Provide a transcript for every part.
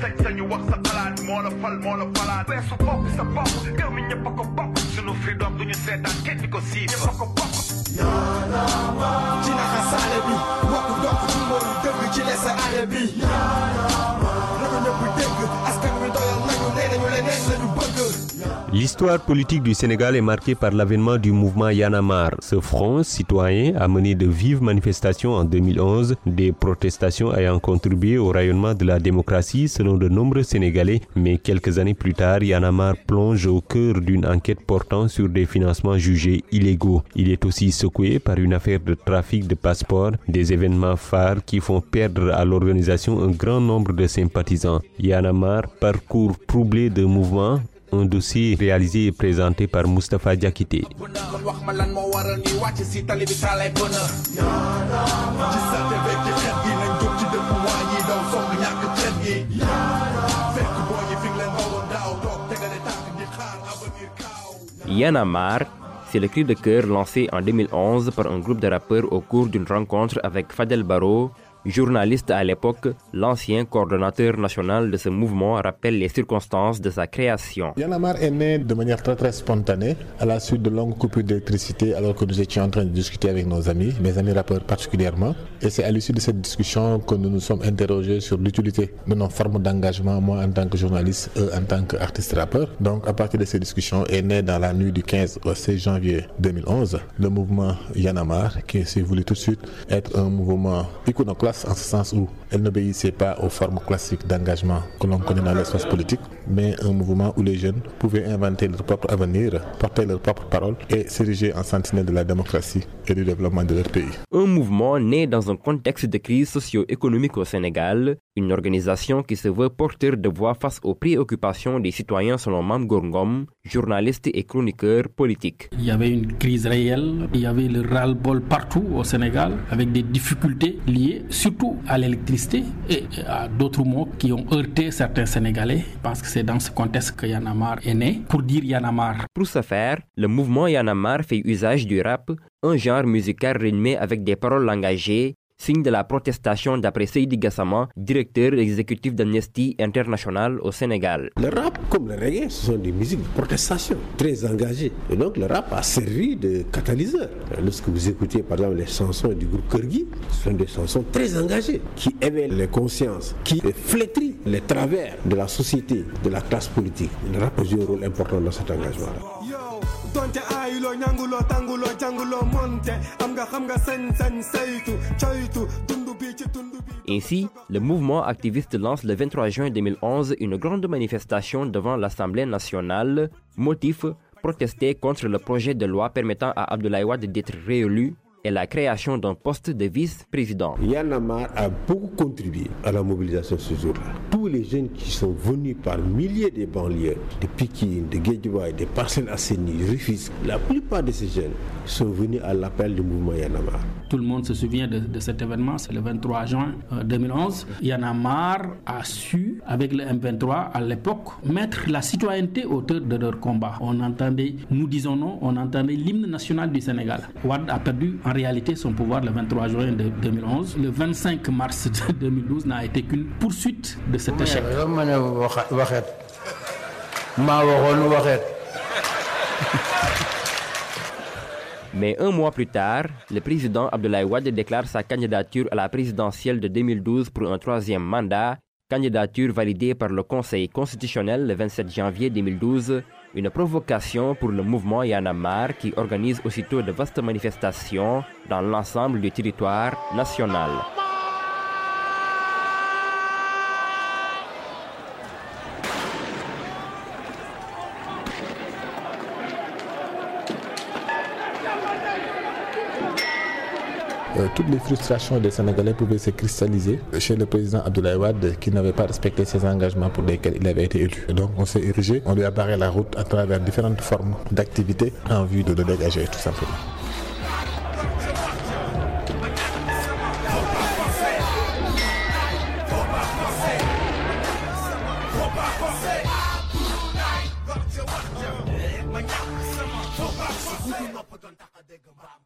sañ-sañu wax sa xalaat moo la fal moo la falaat weesu bopp sa bopp réew mi ñëpp a ko bokk sunu freedom duñu seetaan kenn di ko siif ñëpp a ko bokk ci naxa saale bi bokk dox ci mooy dëgg ci lesa ale bi L'histoire politique du Sénégal est marquée par l'avènement du mouvement Yanamar. Ce front citoyen a mené de vives manifestations en 2011, des protestations ayant contribué au rayonnement de la démocratie selon de nombreux Sénégalais, mais quelques années plus tard, Yanamar plonge au cœur d'une enquête portant sur des financements jugés illégaux. Il est aussi secoué par une affaire de trafic de passeports, des événements phares qui font perdre à l'organisation un grand nombre de sympathisants. Yanamar parcourt troublé de mouvements un dossier réalisé et présenté par Mustapha Diakité. marre, c'est le cri de cœur lancé en 2011 par un groupe de rappeurs au cours d'une rencontre avec Fadel Barro, journaliste à l'époque, l'ancien coordonnateur national de ce mouvement rappelle les circonstances de sa création. Yanamar est né de manière très très spontanée à la suite de longues coupures d'électricité alors que nous étions en train de discuter avec nos amis, mes amis rappeurs particulièrement. Et c'est à l'issue de cette discussion que nous nous sommes interrogés sur l'utilité de nos formes d'engagement, moi en tant que journaliste, eux en tant qu'artiste rappeur. Donc à partir de ces discussions est né dans la nuit du 15 au 16 janvier 2011 le mouvement Yanamar qui s'est voulu tout de suite être un mouvement iconoclaste en ce sens où elle n'obéissait pas aux formes classiques d'engagement que l'on connaît dans l'espace politique, mais un mouvement où les jeunes pouvaient inventer leur propre avenir, porter leurs propres paroles et s'ériger en sentinelle de la démocratie et du développement de leur pays. Un mouvement né dans un contexte de crise socio-économique au Sénégal, une organisation qui se veut porteur de voix face aux préoccupations des citoyens selon Mam Gorngom, journaliste et chroniqueur politique. Il y avait une crise réelle, il y avait le ras-le-bol partout au Sénégal avec des difficultés liées surtout à l'électricité et à d'autres mots qui ont heurté certains Sénégalais. Je pense que c'est dans ce contexte que Yanamar est né. Pour dire Yanamar, Pour ce faire, le mouvement Yanamar fait usage du rap, un genre musical rythmé avec des paroles engagées, signe de la protestation d'après Seydi Gassama, directeur exécutif d'Amnesty International au Sénégal. Le rap, comme le reggae, ce sont des musiques de protestation très engagées. Et donc le rap a servi de catalyseur. Lorsque vous écoutez par exemple les chansons du groupe Kurgi, ce sont des chansons très engagées qui éveillent les consciences, qui flétrissent les travers de la société, de la classe politique. Le rap joue un rôle important dans cet engagement-là. Yow donte aayuloo ñanguloo tànguloo jànguloo monte am nga xam nga sañ-sañ saytu coytu dund bi ci dund bi Ainsi, le mouvement activiste lance le 23 juin 2011 une grande manifestation devant l'Assemblée nationale. Motif protester contre le projet de loi permettant à Abdoulaye Wade d'être réélu et la création d'un poste de vice-président. Yanamar a beaucoup contribué à la mobilisation ce jour-là. Tous les jeunes qui sont venus par milliers des banlieues, de Pikine, de Guédiouaï, des Parcelles Asseni, Rufisque, la plupart de ces jeunes sont venus à l'appel du mouvement Yanamar. Tout le monde se souvient de, de cet événement, c'est le 23 juin euh, 2011. Yanamar a su, avec le M23 à l'époque, mettre la citoyenneté au cœur de leur combat. On entendait, nous disons non, on entendait l'hymne national du Sénégal. Ouad a perdu en réalité son pouvoir le 23 juin de 2011. Le 25 mars de 2012 n'a été qu'une poursuite de cet échec. Mais un mois plus tard, le président Abdoulaye Wade déclare sa candidature à la présidentielle de 2012 pour un troisième mandat, candidature validée par le Conseil constitutionnel le 27 janvier 2012, une provocation pour le mouvement Yanamar qui organise aussitôt de vastes manifestations dans l'ensemble du territoire national. Toutes les frustrations des Sénégalais pouvaient se cristalliser chez le président Abdoulaye Wade qui n'avait pas respecté ses engagements pour lesquels il avait été élu. Et donc on s'est érigé, on lui a barré la route à travers différentes formes d'activités en vue de le dégager tout simplement.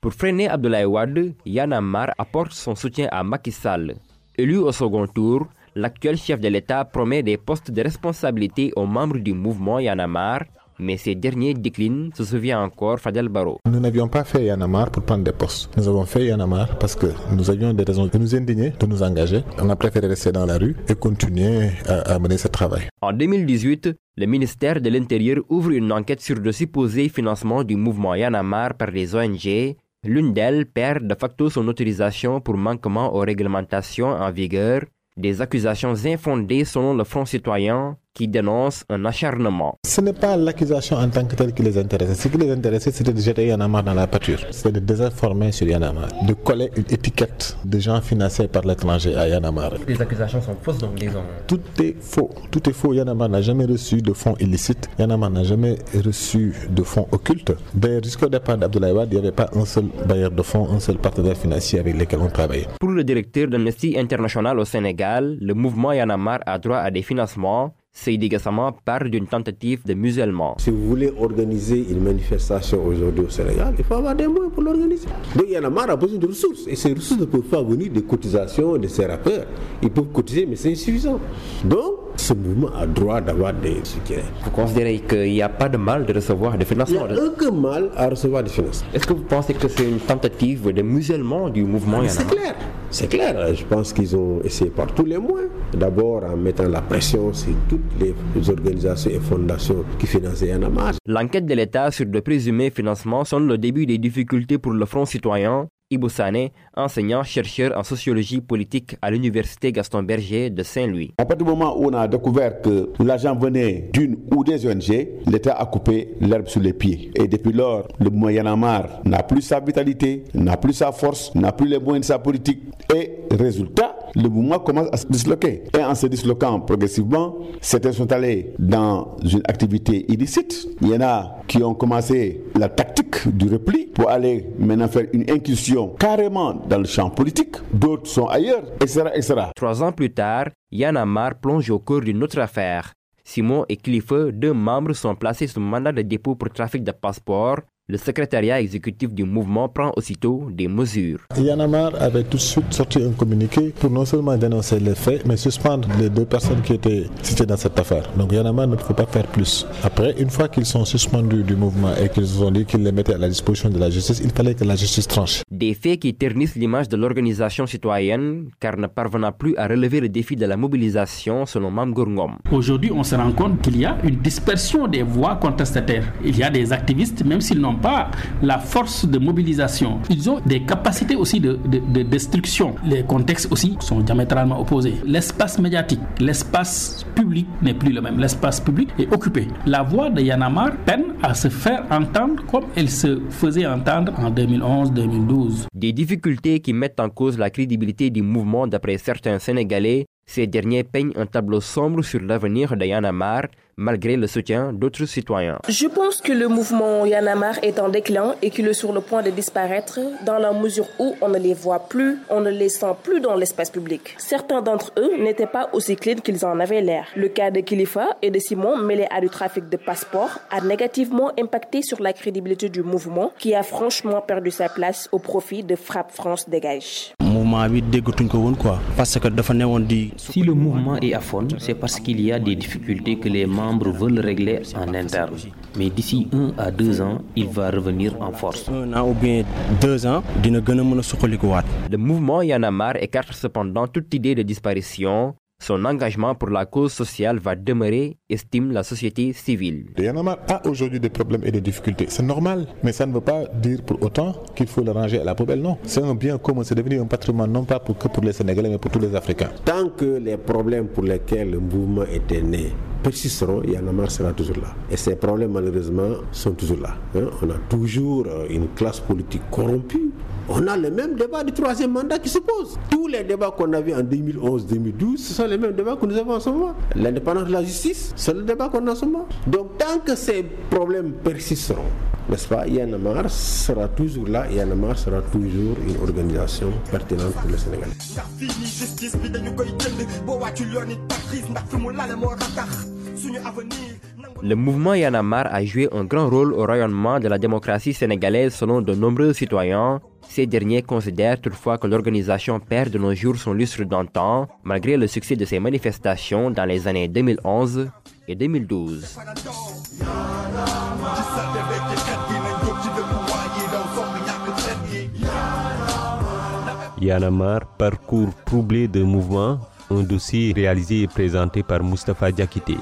Pour freiner Abdoulaye Wade, Yann Ammar apporte son soutien à Macky Sall. Élu au second tour, l'actuel chef de l'État promet des postes de responsabilité aux membres du mouvement Yanamar, mais ces derniers déclinent, se souvient encore Fadel Barro. Nous n'avions pas fait Yanamar pour prendre des postes. Nous avons fait Yanamar parce que nous avions des raisons de nous indigner, de nous engager. On a préféré rester dans la rue et continuer à, à mener ce travail. En 2018, le ministère de l'Intérieur ouvre une enquête sur le supposé financement du mouvement Yanamar par les ONG. L'une d'elles perd de facto son autorisation pour manquement aux réglementations en vigueur, des accusations infondées selon le Front citoyen qui dénonce un acharnement. Ce n'est pas l'accusation en tant que telle qui les intéressait. Ce qui les intéressait, c'était de jeter Yanamar dans la pâture. C'était de désinformer sur Yanamar, de coller une étiquette de gens financés par l'étranger à Yanamar. Les accusations sont fausses, donc disons. Tout est faux. Tout est faux. Yanamar n'a jamais reçu de fonds illicites. Yanamar n'a jamais reçu de fonds occultes. D'ailleurs, jusqu'au départ d'Abdoulaye Wade, il n'y avait pas un seul bailleur de fonds, un seul partenaire financier avec lequel on travaillait. Pour le directeur d'Amnesty International au Sénégal, le mouvement Yanamar a droit à des financements Seydi Gassama parle d'une tentative de musellement. Si vous voulez organiser une manifestation aujourd'hui au Sénégal, il faut avoir des moyens pour l'organiser. Donc Yanamar a besoin de ressources. Et ces ressources ne peuvent pas venir des cotisations de ses rappeurs. Ils peuvent cotiser, mais c'est insuffisant. Donc, ce mouvement a droit d'avoir des soutiens. Vous considérez qu'il n'y a pas de mal de recevoir des financements Il n'y a aucun mal à recevoir des financements. Est-ce que vous pensez que c'est une tentative de musellement du mouvement C'est clair. C'est clair. Je pense qu'ils ont essayé par tous les moyens. D'abord en mettant la pression sur toutes les organisations et fondations qui financent Yanamar. L'enquête de l'État sur le présumé financement sonne le début des difficultés pour le Front citoyen. Ibou Sané, enseignant chercheur en sociologie politique à l'université Gaston Berger de Saint-Louis. À partir du moment où on a découvert que l'argent venait d'une ou des ONG, l'État a coupé l'herbe sous les pieds. Et depuis lors, le mouvement Yanamar n'a plus sa vitalité, n'a plus sa force, n'a plus les moyens de sa politique. Et résultat, le mouvement commence à se disloquer. Et en se disloquant progressivement, certains sont allés dans une activité illicite. Il y en a qui ont commencé la tactique du repli pour aller maintenant faire une incursion carrément dans le champ politique. D'autres sont ailleurs, etc., etc. Trois ans plus tard, Yanamar plonge au cours d'une autre affaire. Simon et Cliff, deux membres, sont placés sous mandat de dépôt pour trafic de passeports. Le secrétariat exécutif du mouvement prend aussitôt des mesures. Yanamar avait tout de suite sorti un communiqué pour non seulement dénoncer les faits, mais suspendre les deux personnes qui étaient citées dans cette affaire. Donc Yanamar ne peut pas faire plus. Après, une fois qu'ils sont suspendus du mouvement et qu'ils ont dit qu'ils les mettaient à la disposition de la justice, il fallait que la justice tranche. Des faits qui ternissent l'image de l'organisation citoyenne, car ne parvenant plus à relever le défi de la mobilisation, selon Mam Gourngom. Aujourd'hui, on se rend compte qu'il y a une dispersion des voix contestataires. Il y a des activistes, même s'ils n'ont pas la force de mobilisation. Ils ont des capacités aussi de, de, de, destruction. Les contextes aussi sont diamétralement opposés. L'espace médiatique, l'espace public n'est plus le même. L'espace public est occupé. La voix de Yanamar peine à se faire entendre comme elle se faisait entendre en 2011-2012. Des difficultés qui mettent en cause la crédibilité du mouvement d'après certains Sénégalais ces derniers peignent un tableau sombre sur l'avenir de Yanamar, malgré le soutien d'autres citoyens. Je pense que le mouvement Yanamar est en déclin et qu'il est sur le point de disparaître dans la mesure où on ne les voit plus, on ne les sent plus dans l'espace public. Certains d'entre eux n'étaient pas aussi clean qu'ils en avaient l'air. Le cas de Khalifa et de Simon mêlé à du trafic de passeports a négativement impacté sur la crédibilité du mouvement qui a franchement perdu sa place au profit de Frappe France Dégage. Si le mouvement est à fond, c'est parce qu'il y a des difficultés que les membres veulent régler en interne. Mais d'ici un à deux ans, il va revenir en force. Un an ou bien deux ans, Le mouvement Yanamar écarte cependant toute idée de disparition. Son engagement pour la cause sociale va demeurer, estime la société civile. Yanamar a aujourd'hui des problèmes et des difficultés. C'est normal, mais ça ne veut pas dire pour autant qu'il faut le ranger à la poubelle. Non, c'est un bien commun, c'est devenu un patrimoine non pas pour, que pour les Sénégalais, mais pour tous les Africains. Tant que les problèmes pour lesquels le mouvement était né persisteront, Yanamar sera toujours là. Et ces problèmes, malheureusement, sont toujours là. Hein. On a toujours une classe politique corrompue. On a le même débat du troisième mandat qui se pose. Tous les débats qu'on avait en 2011-2012, ce sont les mêmes débats que nous avons en ce moment. L'indépendance de la justice, c'est le débat qu'on a en ce moment. Donc tant que ces problèmes persisteront, n'est-ce pas, Yanamar sera toujours là, Yanamar sera toujours une organisation pertinente pour le Sénégal. Le mouvement Yanamar a joué un grand rôle au rayonnement de la démocratie sénégalaise selon de nombreux citoyens. Ces derniers considèrent toutefois que l'organisation perd de nos jours son lustre d'antan, malgré le succès de ces manifestations dans les années 2011 et 2012. Yanamar, parcours troublé de mouvements, un dossier réalisé et présenté par Mustafa Diakité.